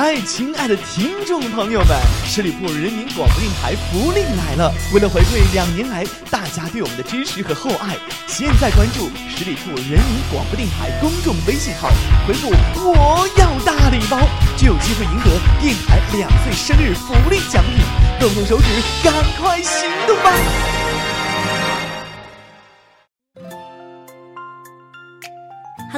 嗨，亲爱的听众朋友们，十里铺人民广播电台福利来了！为了回馈两年来大家对我们的支持和厚爱，现在关注十里铺人民广播电台公众微信号，回复“我要大礼包”，就有机会赢得电台两岁生日福利奖品。动动手指，赶快行动吧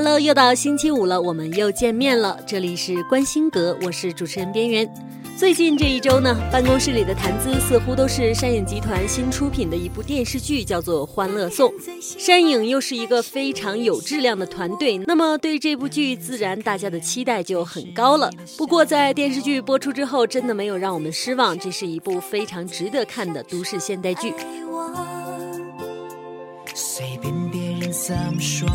！Hello，又到星期五了，我们又见面了。这里是关心阁，我是主持人边缘。最近这一周呢，办公室里的谈资似乎都是山影集团新出品的一部电视剧，叫做《欢乐颂》。山影又是一个非常有质量的团队，那么对这部剧自然大家的期待就很高了。不过在电视剧播出之后，真的没有让我们失望，这是一部非常值得看的都市现代剧。随便别人怎么说。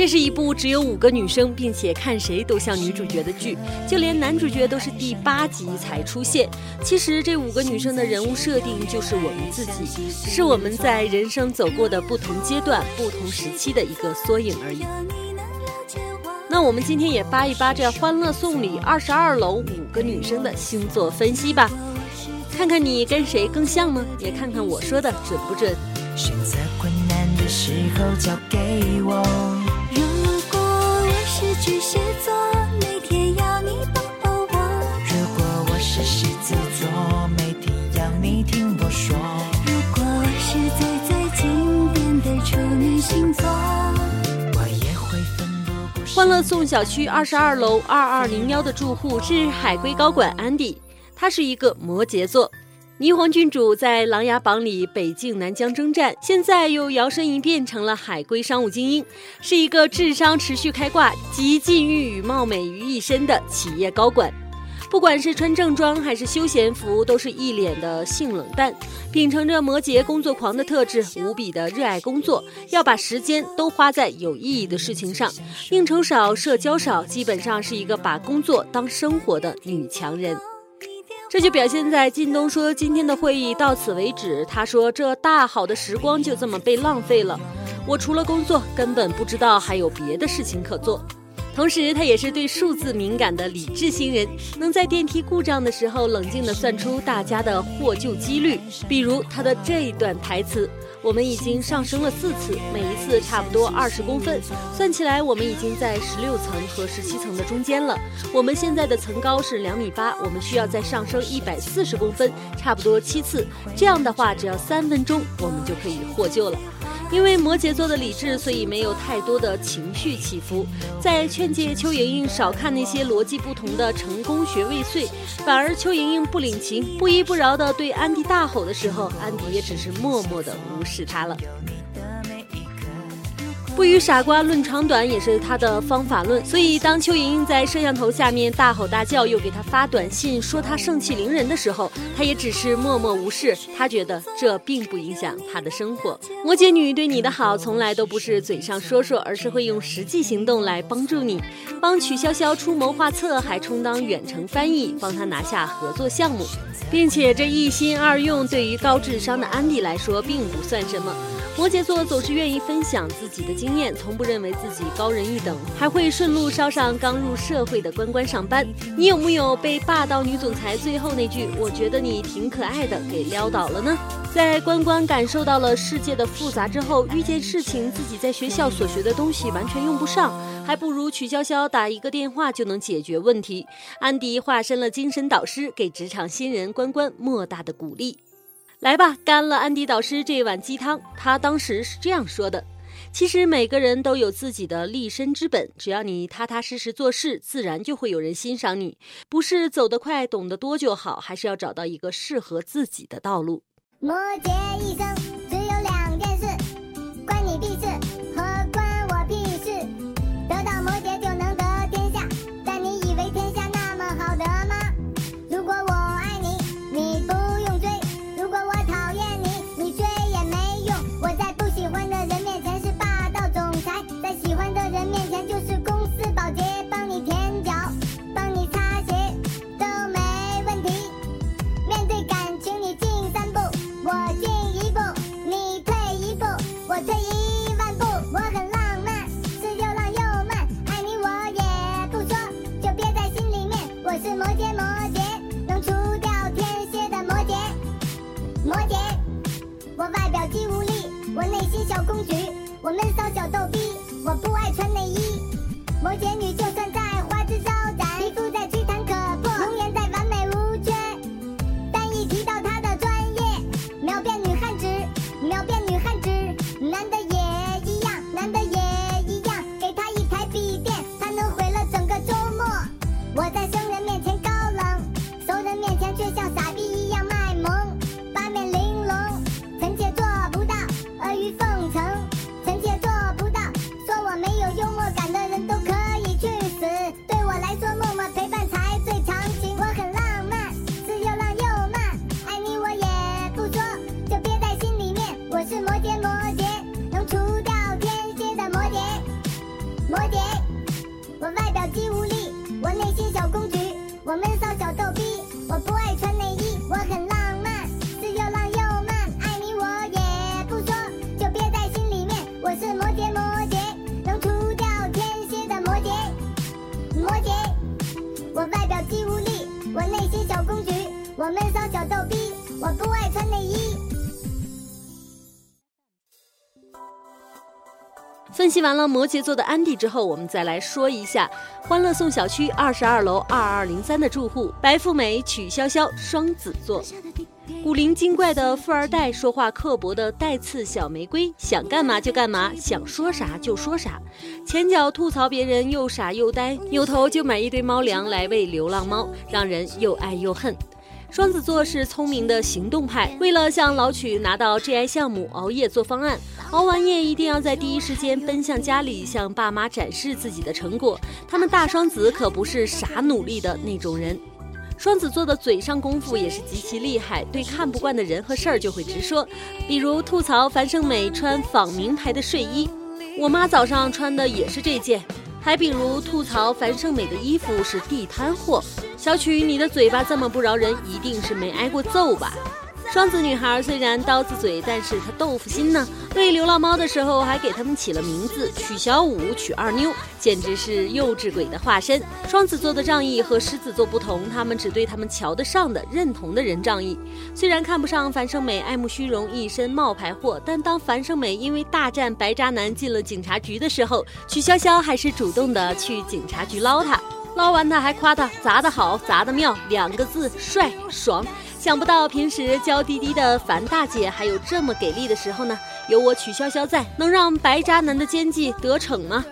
这是一部只有五个女生，并且看谁都像女主角的剧，就连男主角都是第八集才出现。其实这五个女生的人物设定就是我们自己，是我们在人生走过的不同阶段、不同时期的一个缩影而已。那我们今天也扒一扒这《欢乐颂》里二十二楼五个女生的星座分析吧，看看你跟谁更像呢？也看看我说的准不准。选择困难的时候交给我。巨蟹座，每天要你抱抱我。如果我是狮子座，每天要你听我说。如果我是最最经典的处女星座，我也会奋不顾身。欢乐颂小区二十二楼二二零幺的住户是海归高管安迪，他是一个摩羯座。霓凰郡主在《琅琊榜》里北境南疆征战，现在又摇身一变成了海归商务精英，是一个智商持续开挂、集禁欲与貌美于一身的企业高管。不管是穿正装还是休闲服，都是一脸的性冷淡，秉承着摩羯工作狂的特质，无比的热爱工作，要把时间都花在有意义的事情上，应酬少，社交少，基本上是一个把工作当生活的女强人。这就表现在靳东说今天的会议到此为止。他说：“这大好的时光就这么被浪费了，我除了工作根本不知道还有别的事情可做。”同时，他也是对数字敏感的理智新人，能在电梯故障的时候冷静地算出大家的获救几率。比如他的这一段台词。我们已经上升了四次，每一次差不多二十公分，算起来我们已经在十六层和十七层的中间了。我们现在的层高是两米八，我们需要再上升一百四十公分，差不多七次。这样的话，只要三分钟，我们就可以获救了。因为摩羯座的理智，所以没有太多的情绪起伏。在劝诫邱莹莹少看那些逻辑不同的成功学未遂，反而邱莹莹不领情、不依不饶的对安迪大吼的时候，安迪也只是默默的无视她了。不与傻瓜论长短也是他的方法论，所以当邱莹莹在摄像头下面大吼大叫，又给他发短信说他盛气凌人的时候，他也只是默默无视。他觉得这并不影响他的生活。摩羯女对你的好从来都不是嘴上说说，而是会用实际行动来帮助你，帮曲筱绡出谋划策，还充当远程翻译，帮他拿下合作项目，并且这一心二用对于高智商的安迪来说并不算什么。摩羯座总是愿意分享自己的经验，从不认为自己高人一等，还会顺路捎上刚入社会的关关上班。你有木有被霸道女总裁最后那句“我觉得你挺可爱的”给撩倒了呢？在关关感受到了世界的复杂之后，遇见事情自己在学校所学的东西完全用不上，还不如曲筱绡打一个电话就能解决问题。安迪化身了精神导师，给职场新人关关莫大的鼓励。来吧，干了安迪导师这碗鸡汤。他当时是这样说的：“其实每个人都有自己的立身之本，只要你踏踏实实做事，自然就会有人欣赏你。不是走得快、懂得多就好，还是要找到一个适合自己的道路。”摩羯一生分析完了摩羯座的安迪之后，我们再来说一下欢乐颂小区二十二楼二二零三的住户白富美、曲筱绡双子座。古灵精怪的富二代，说话刻薄的带刺小玫瑰，想干嘛就干嘛，想说啥就说啥，前脚吐槽别人又傻又呆，扭头就买一堆猫粮来喂流浪猫，让人又爱又恨。双子座是聪明的行动派，为了向老曲拿到 GI 项目，熬夜做方案，熬完夜一定要在第一时间奔向家里，向爸妈展示自己的成果。他们大双子可不是傻努力的那种人。双子座的嘴上功夫也是极其厉害，对看不惯的人和事儿就会直说，比如吐槽樊胜美穿仿名牌的睡衣，我妈早上穿的也是这件。还比如吐槽樊胜美的衣服是地摊货。小曲，你的嘴巴这么不饶人，一定是没挨过揍吧？双子女孩虽然刀子嘴，但是她豆腐心呢。喂流浪猫的时候还给它们起了名字，曲小五、曲二妞，简直是幼稚鬼的化身。双子座的仗义和狮子座不同，他们只对他们瞧得上的、认同的人仗义。虽然看不上樊胜美，爱慕虚荣，一身冒牌货，但当樊胜美因为大战白渣男进了警察局的时候，曲筱绡还是主动的去警察局捞他。捞完他还夸他砸得好，砸得妙，两个字帅爽。想不到平时娇滴滴的樊大姐还有这么给力的时候呢。有我曲筱绡在，能让白渣男的奸计得逞吗？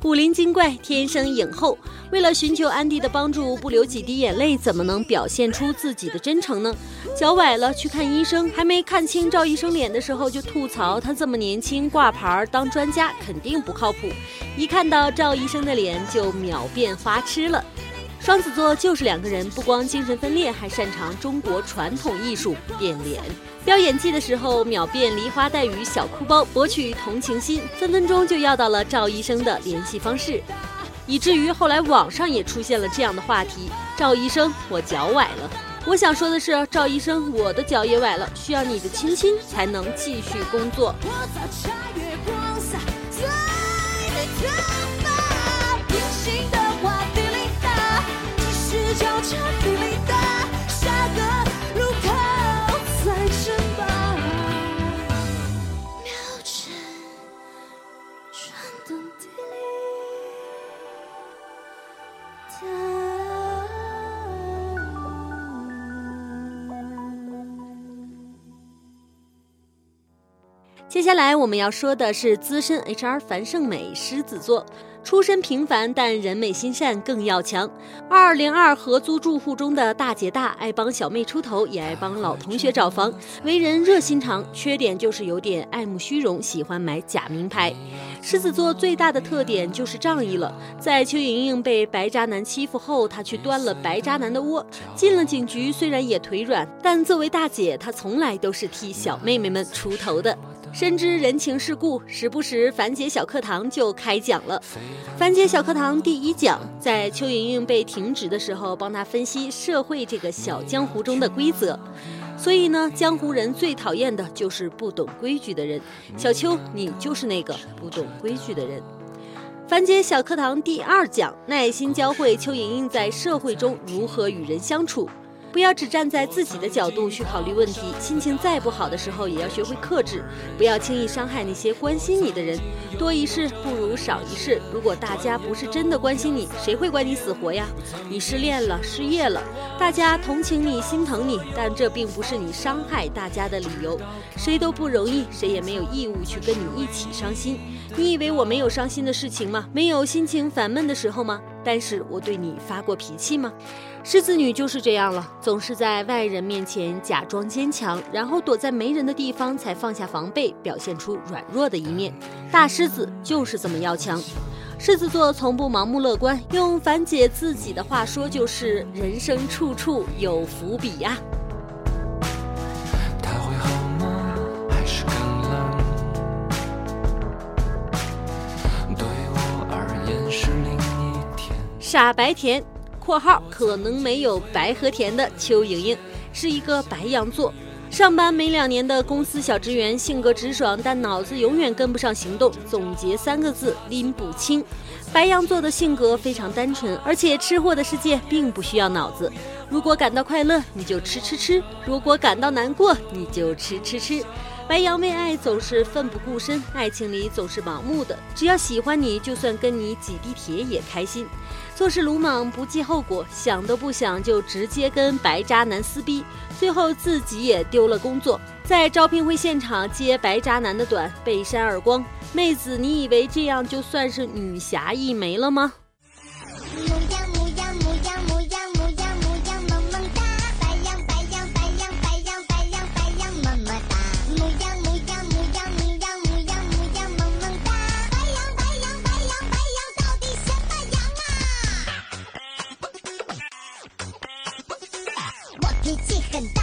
古灵精怪，天生影后。为了寻求安迪的帮助，不流几滴眼泪，怎么能表现出自己的真诚呢？脚崴了去看医生，还没看清赵医生脸的时候，就吐槽他这么年轻挂牌当专家肯定不靠谱。一看到赵医生的脸，就秒变花痴了。双子座就是两个人，不光精神分裂，还擅长中国传统艺术变脸。飙演技的时候，秒变梨花带雨小哭包，博取同情心，分分钟就要到了赵医生的联系方式，以至于后来网上也出现了这样的话题：赵医生，我脚崴了。我想说的是，赵医生，我的脚也崴了，需要你的亲亲才能继续工作。交叉比例打，下个路口再见吧。秒针转动地接下来我们要说的是资深 HR 樊胜美，狮子座，出身平凡但人美心善更要强。二二零二合租住户中的大姐大，爱帮小妹出头，也爱帮老同学找房，为人热心肠，缺点就是有点爱慕虚荣，喜欢买假名牌。狮子座最大的特点就是仗义了。在邱莹莹被白渣男欺负后，她去端了白渣男的窝，进了警局，虽然也腿软，但作为大姐，她从来都是替小妹妹们出头的。深知人情世故，时不时樊姐小课堂就开讲了。樊姐小课堂第一讲，在邱莹莹被停职的时候，帮她分析社会这个小江湖中的规则。所以呢，江湖人最讨厌的就是不懂规矩的人。小邱，你就是那个不懂规矩的人。樊姐小课堂第二讲，耐心教会邱莹莹在社会中如何与人相处。不要只站在自己的角度去考虑问题，心情再不好的时候也要学会克制，不要轻易伤害那些关心你的人。多一事不如少一事。如果大家不是真的关心你，谁会管你死活呀？你失恋了，失业了，大家同情你，心疼你，但这并不是你伤害大家的理由。谁都不容易，谁也没有义务去跟你一起伤心。你以为我没有伤心的事情吗？没有心情烦闷的时候吗？但是我对你发过脾气吗？狮子女就是这样了，总是在外人面前假装坚强，然后躲在没人的地方才放下防备，表现出软弱的一面。大狮子就是这么要强。狮子座从不盲目乐观，用樊姐自己的话说，就是人生处处有伏笔呀。他会好吗？还是更傻白甜（括号可能没有白和甜的邱莹莹）是一个白羊座，上班没两年的公司小职员，性格直爽，但脑子永远跟不上行动。总结三个字：拎不清。白羊座的性格非常单纯，而且吃货的世界并不需要脑子。如果感到快乐，你就吃吃吃；如果感到难过，你就吃吃吃。白羊为爱总是奋不顾身，爱情里总是盲目的。只要喜欢你，就算跟你挤地铁也开心。做事鲁莽，不计后果，想都不想就直接跟白渣男撕逼，最后自己也丢了工作。在招聘会现场接白渣男的短，被扇耳光。妹子，你以为这样就算是女侠一枚了吗？我脾气很大，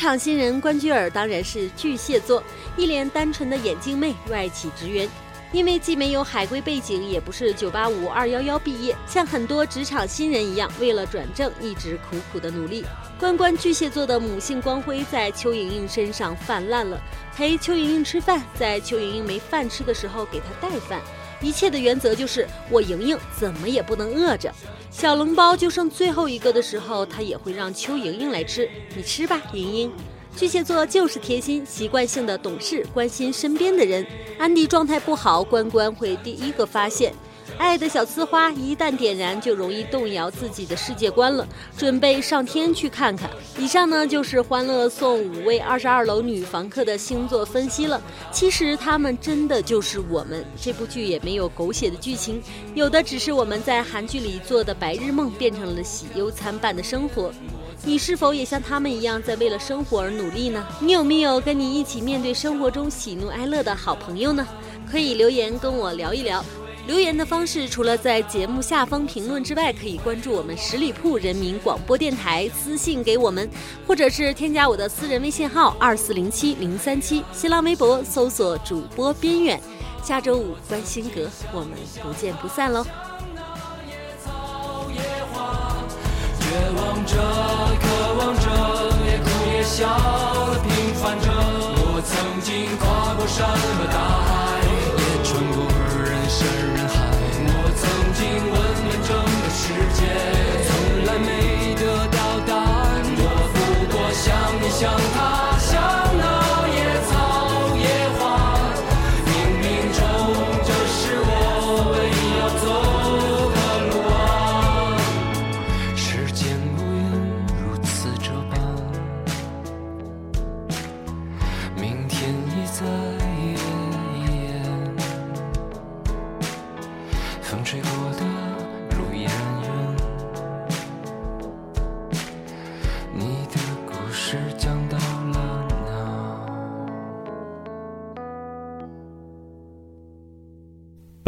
场新人关雎尔当然是巨蟹座，一脸单纯的眼镜妹，外企职员。因为既没有海归背景，也不是985、211毕业，像很多职场新人一样，为了转正一直苦苦的努力。关关巨蟹座的母性光辉在邱莹莹身上泛滥了，陪邱莹莹吃饭，在邱莹莹没饭吃的时候给她带饭。一切的原则就是我莹莹怎么也不能饿着。小笼包就剩最后一个的时候，他也会让邱莹莹来吃。你吃吧，莹莹。巨蟹座就是贴心，习惯性的懂事，关心身边的人。安迪状态不好，关关会第一个发现。爱的小呲花一旦点燃，就容易动摇自己的世界观了。准备上天去看看。以上呢就是欢乐颂五位二十二楼女房客的星座分析了。其实他们真的就是我们。这部剧也没有狗血的剧情，有的只是我们在韩剧里做的白日梦变成了喜忧参半的生活。你是否也像他们一样在为了生活而努力呢？你有没有跟你一起面对生活中喜怒哀乐的好朋友呢？可以留言跟我聊一聊。留言的方式除了在节目下方评论之外，可以关注我们十里铺人民广播电台，私信给我们，或者是添加我的私人微信号二四零七零三七，新浪微博搜索主播边远。下周五观星阁，我们不见不散喽！绝望着，渴望着，也哭也笑平凡着。我曾经跨过山和大海，向他，向那野草野花，冥冥中这是我唯一要走的路啊。时间无言，如此这般。明天已在眼前。风吹过的。